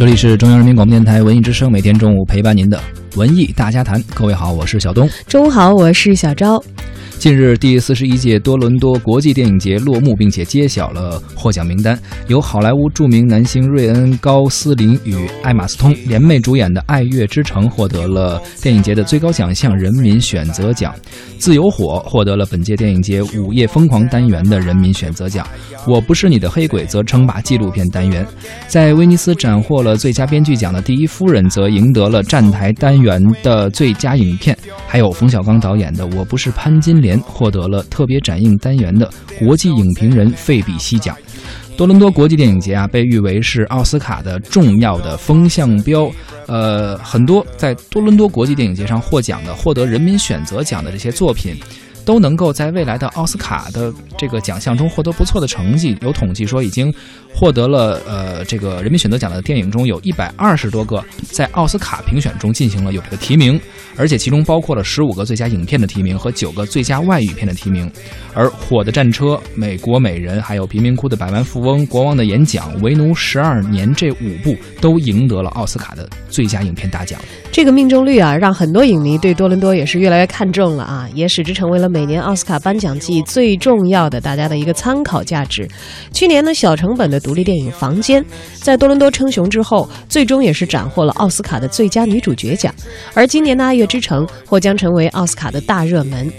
这里是中央人民广播电台文艺之声，每天中午陪伴您的文艺大家谈。各位好，我是小东。中午好，我是小昭。近日，第四十一届多伦多国际电影节落幕，并且揭晓了获奖名单。由好莱坞著名男星瑞恩·高斯林与艾玛·斯通联袂主演的《爱乐之城》获得了电影节的最高奖项——人民选择奖。《自由火》获得了本届电影节午夜疯狂单元的人民选择奖。《我不是你的黑鬼》则称霸纪录片单元。在威尼斯斩获了最佳编剧奖的《第一夫人》则赢得了站台单元的最佳影片。还有冯小刚导演的《我不是潘金莲》。获得了特别展映单元的国际影评人费比西奖。多伦多国际电影节啊，被誉为是奥斯卡的重要的风向标。呃，很多在多伦多国际电影节上获奖的、获得人民选择奖的这些作品。都能够在未来的奥斯卡的这个奖项中获得不错的成绩。有统计说，已经获得了呃这个人民选择奖的电影中有一百二十多个在奥斯卡评选中进行了有这个提名，而且其中包括了十五个最佳影片的提名和九个最佳外语片的提名。而《火的战车》《美国美人》还有《贫民窟的百万富翁》《国王的演讲》《为奴十二年》这五部都赢得了奥斯卡的最佳影片大奖。这个命中率啊，让很多影迷对多伦多也是越来越看重了啊，也使之成为了每年奥斯卡颁奖季最重要的大家的一个参考价值。去年呢，小成本的独立电影《房间》在多伦多称雄之后，最终也是斩获了奥斯卡的最佳女主角奖。而今年的《爱乐之城》或将成为奥斯卡的大热门。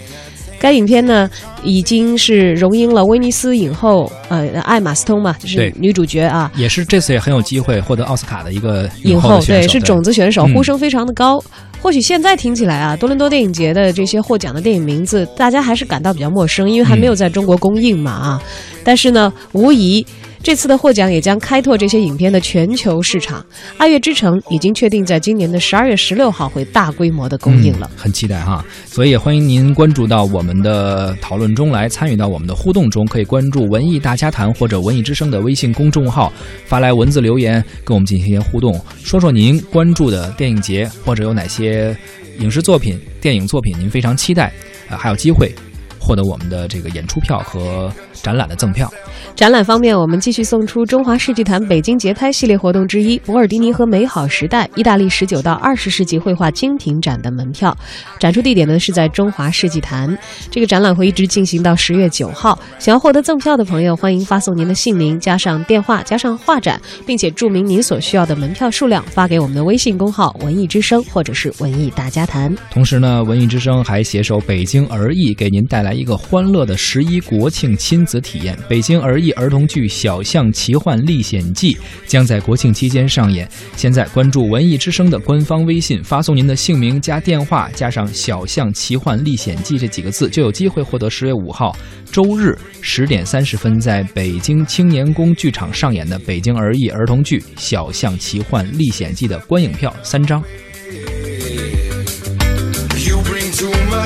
该影片呢，已经是荣膺了威尼斯影后，呃，艾玛斯通嘛，就是女主角啊，也是这次也很有机会获得奥斯卡的一个影后，对，是种子选手，呼声非常的高。或许现在听起来啊，多伦多电影节的这些获奖的电影名字，大家还是感到比较陌生，因为还没有在中国公映嘛啊。但是呢，无疑。这次的获奖也将开拓这些影片的全球市场，《爱乐之城》已经确定在今年的十二月十六号会大规模的公映了，很期待哈！所以也欢迎您关注到我们的讨论中来，参与到我们的互动中，可以关注“文艺大家谈”或者“文艺之声”的微信公众号，发来文字留言跟我们进行一些互动，说说您关注的电影节或者有哪些影视作品、电影作品您非常期待，呃，还有机会。获得我们的这个演出票和展览的赠票。展览方面，我们继续送出中华世纪坛北京节拍系列活动之一——博尔迪尼和美好时代——意大利十九到二十世纪绘画精品展的门票。展出地点呢是在中华世纪坛。这个展览会一直进行到十月九号。想要获得赠票的朋友，欢迎发送您的姓名加上电话加上画展，并且注明您所需要的门票数量，发给我们的微信公号“文艺之声”或者是“文艺大家谈”。同时呢，文艺之声还携手北京儿艺，给您带来。一个欢乐的十一国庆亲子体验，北京儿艺儿童剧《小象奇幻历险记》将在国庆期间上演。现在关注文艺之声的官方微信，发送您的姓名加电话，加上《小象奇幻历险记》这几个字，就有机会获得十月五号周日十点三十分在北京青年宫剧场上演的北京儿艺儿童剧《小象奇幻历险记》的观影票三张。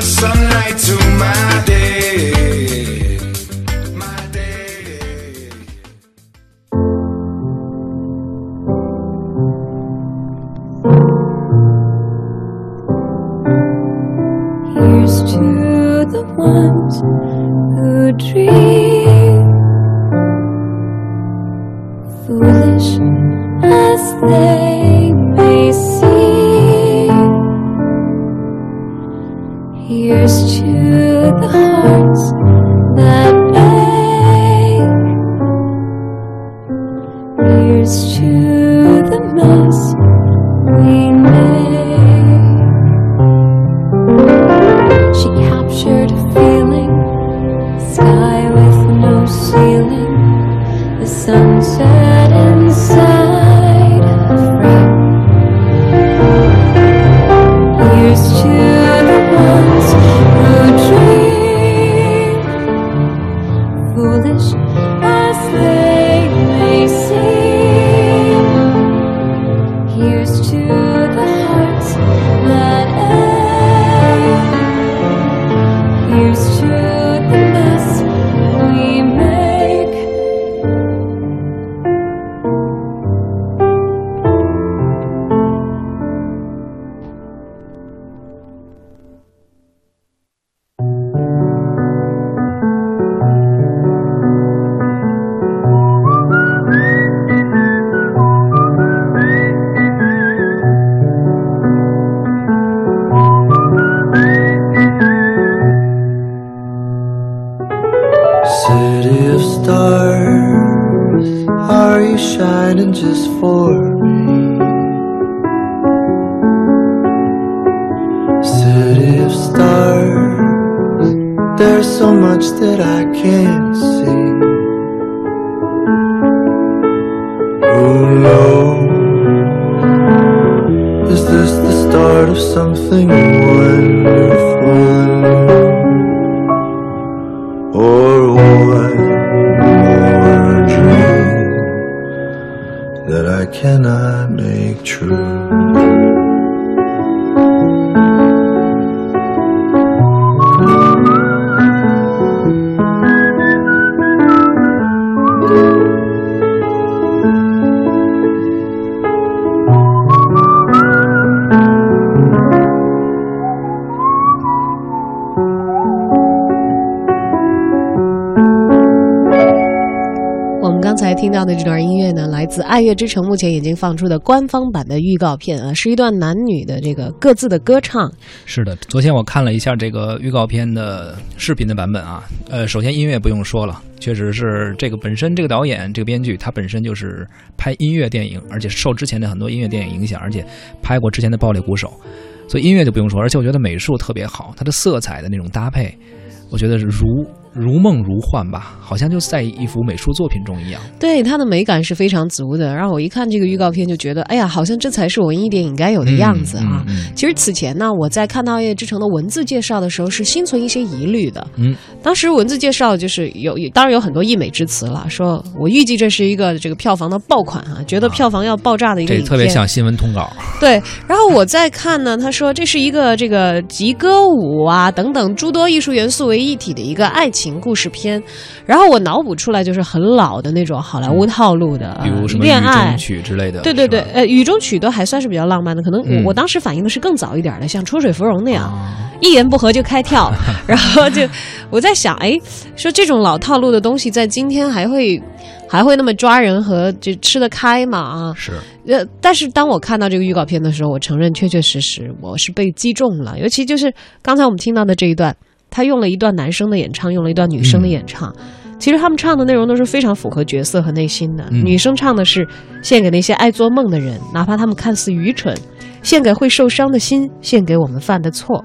Sunlight to my day. My day. Here's to the ones who dream, foolish as they to the heart. here's to of stars, there's so much that I can't see. Who knows? Is this the start of something wonderful? Or one more dream that I cannot make true? 刚才听到的这段音乐呢，来自《爱乐之城》目前已经放出的官方版的预告片啊，是一段男女的这个各自的歌唱。是的，昨天我看了一下这个预告片的视频的版本啊，呃，首先音乐不用说了，确实是这个本身这个导演这个编剧他本身就是拍音乐电影，而且受之前的很多音乐电影影响，而且拍过之前的《爆裂鼓手》，所以音乐就不用说，而且我觉得美术特别好，它的色彩的那种搭配，我觉得是如如梦如幻吧，好像就在一幅美术作品中一样。对它的美感是非常足的，然后我一看这个预告片就觉得，哎呀，好像这才是文艺电影该有的样子啊！嗯嗯其实此前呢，我在看到《夜之城》的文字介绍的时候是心存一些疑虑的。嗯，当时文字介绍就是有，有当然有很多溢美之词了，说我预计这是一个这个票房的爆款啊，觉得票房要爆炸的一个特别像新闻通稿。对，然后我在看呢，他说这是一个这个集歌舞啊等等诸多艺术元素为一体的一个爱情故事片，然后我脑补出来就是很老的那种好莱坞套路的，比如什么恋爱。曲之类的。对对对，呃，雨中曲都还算是比较浪漫的，可能我,、嗯我当时反应的是更早一点的，像出水芙蓉那样，啊一言不合就开跳，然后就我在想，哎，说这种老套路的东西在今天还会还会那么抓人和就吃得开吗？啊，是呃，但是当我看到这个预告片的时候，我承认确确实实我是被击中了，尤其就是刚才我们听到的这一段，他用了一段男生的演唱，用了一段女生的演唱。其实他们唱的内容都是非常符合角色和内心的。嗯女生唱的是献给那些爱做梦的人，哪怕他们看似愚蠢；献给会受伤的心，献给我们犯的错。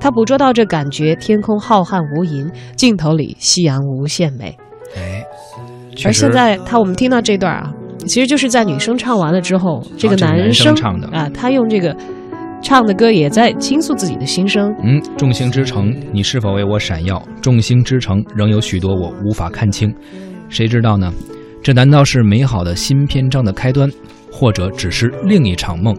他捕捉到这感觉，天空浩瀚无垠，镜头里夕阳无限美。哎，而现在他我们听到这段啊，其实就是在女生唱完了之后，这个男生唱的啊，他用这个唱的歌也在倾诉自己的心声。嗯，众星之城，你是否为我闪耀？众星之城仍有许多我无法看清，谁知道呢？这难道是美好的新篇章的开端，或者只是另一场梦，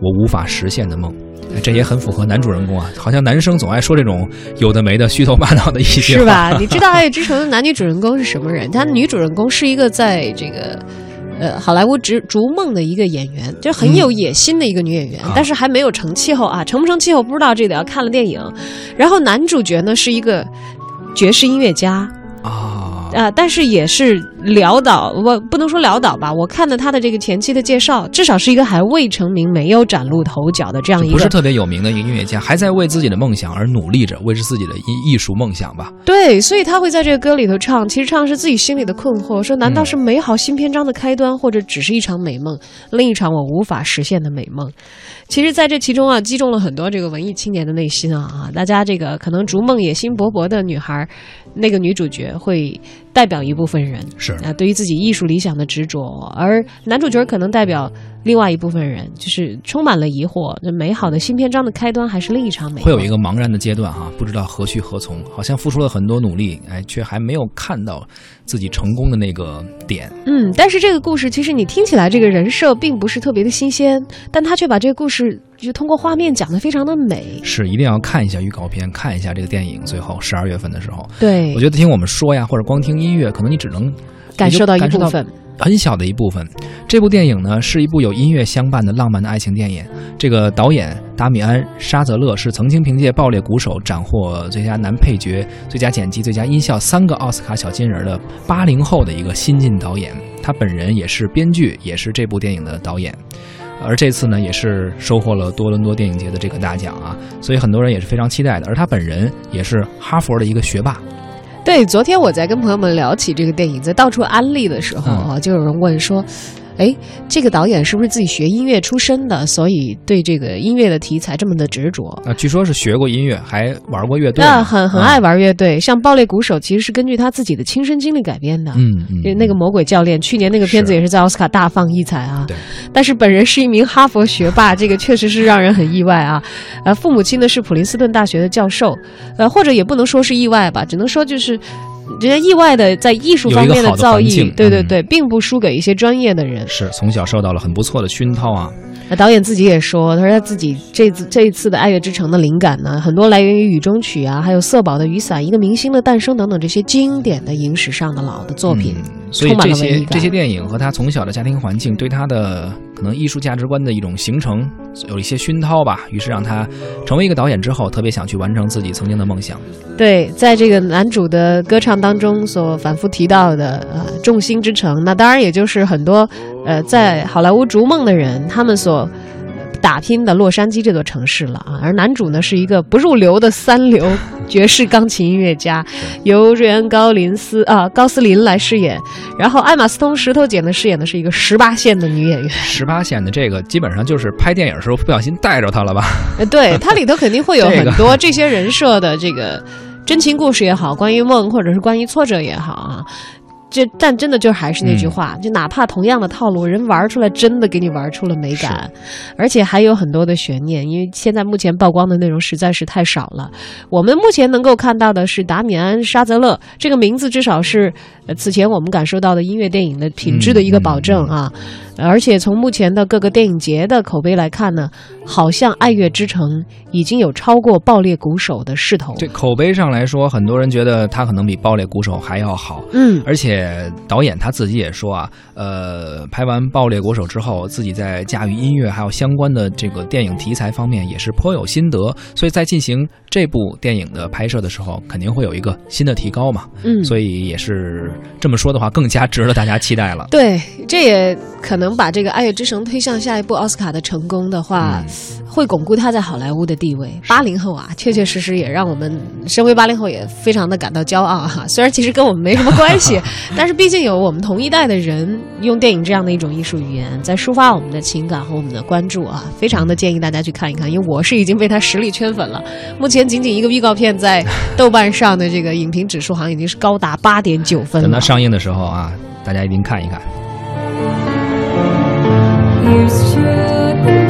我无法实现的梦？哎这也很符合男主人公啊，好像男生总爱说这种有的没的、虚头巴脑的一些话，是吧？你知道《爱乐之城》的男女主人公是什么人？他女主人公是一个在这个。呃，好莱坞逐逐梦的一个演员，就很有野心的一个女演员，啊。但是还没有成气候啊，成不成气候不知道，这得要看了电影。然后男主角呢是一个爵士音乐家，啊，啊、但是也是潦倒，我不能说潦倒吧。我看了他的这个前期的介绍，至少是一个还未成名、没有崭露头角的这样一个。不是特别有名的一个音乐家，还在为自己的梦想而努力着，为着自己的艺艺术梦想吧。对，所以他会在这个歌里头唱，其实唱的是自己心里的困惑，说难道是美好新篇章的开端，或者只是一场美梦，另一场我无法实现的美梦？其实，在这其中啊，击中了很多这个文艺青年的内心啊啊！大家这个可能逐梦野心勃勃的女孩，那个女主角会代表一部分人，是。啊，对于自己艺术理想的执着，而男主角可能代表另外一部分人，就是充满了疑惑，这美好的新篇章的开端还是另一场美？会有一个茫然的阶段哈、不知道何去何从，好像付出了很多努力，哎，却还没有看到自己成功的那个点。嗯，但是这个故事其实你听起来这个人设并不是特别的新鲜，但他却把这个故事就通过画面讲得非常的美。是一定要看一下预告片，看一下这个电影。最后十二月份的时候，对，我觉得听我们说呀，或者光听音乐，可能你只能感受到一部分。很小的一部分。这部电影呢，是一部有音乐相伴的浪漫的爱情电影。这个导演达米安·沙泽勒是曾经凭借《爆裂鼓手》斩获最佳男配角、最佳剪辑、最佳音效三个奥斯卡小金人的八零后的一个新晋导演。他本人也是编剧，也是这部电影的导演。而这次呢，也是收获了多伦多电影节的这个大奖啊，所以很多人也是非常期待的。而他本人也是哈佛的一个学霸，对，昨天我在跟朋友们聊起这个电影，在到处安利的时候嗯啊，就有人问说。哎，这个导演是不是自己学音乐出身的，所以对这个音乐的题材这么的执着？啊，据说是学过音乐，还玩过乐队呢，那很很啊爱玩乐队，像《爆裂鼓手》其实是根据他自己的亲身经历改编的。嗯嗯，那个魔鬼教练，去年那个片子也是在奥斯卡大放异彩啊。对，但是本人是一名哈佛学霸，这个确实是让人很意外啊。呃，父母亲呢是普林斯顿大学的教授，呃，或者也不能说是意外吧，只能说就是。人家意外的在艺术方面的造诣对对对，并不输给一些专业的人。是从小受到了很不错的熏陶啊。那导演自己也说，他说他自己这次这一次的《爱乐之城》的灵感呢，很多来源于《雨中曲》啊，还有色宝的《雨伞》、一个明星的诞生等等这些经典的影史上的老的作品。嗯所以这些这些电影和他从小的家庭环境对他的可能艺术价值观的一种形成有一些熏陶吧，于是让他成为一个导演之后，特别想去完成自己曾经的梦想。对，在这个男主的歌唱当中所反复提到的呃众星之城，那当然也就是很多呃在好莱坞逐梦的人他们所。打拼的洛杉矶这座城市了啊，而男主呢是一个不入流的三流爵士钢琴音乐家，由瑞恩·高林斯啊高斯林来饰演，然后艾玛斯通石头姐呢饰演的是一个十八线的女演员，十八线的这个基本上就是拍电影时候不小心带着她了吧？呃，对，它里头肯定会有很多这些人设的这个真情故事也好，关于梦或者是关于挫折也好啊。这但真的就还是那句话，就哪怕同样的套路，人玩出来真的给你玩出了美感，而且还有很多的悬念，因为现在目前曝光的内容实在是太少了。我们目前能够看到的是达米安·沙泽勒这个名字，至少是呃此前我们感受到的音乐电影的品质的一个保证啊。而且从目前的各个电影节的口碑来看呢，好像《爱乐之城》已经有超过《爆裂鼓手》的势头。这口碑上来说，很多人觉得它可能比《爆裂鼓手》还要好。嗯，而且导演他自己也说啊，呃，拍完《爆裂鼓手》之后，自己在驾驭音乐还有相关的这个电影题材方面也是颇有心得，所以在进行这部电影的拍摄的时候，肯定会有一个新的提高嘛。嗯，所以也是这么说的话，更加值得大家期待了。对，这也可能把这个《爱乐之城》推向下一部奥斯卡的成功的话，会巩固他在好莱坞的地位。八零后啊，确确实实也让我们身为八零后也非常的感到骄傲哈、虽然其实跟我们没什么关系，但是毕竟有我们同一代的人用电影这样的一种艺术语言，在抒发我们的情感和我们的关注啊，非常的建议大家去看一看，因为我是已经被他实力圈粉了。目前仅仅一个预告片在豆瓣上的这个影评指数好像已经是高达八点九分了等它。上映的时候啊，大家一定看一看。Used to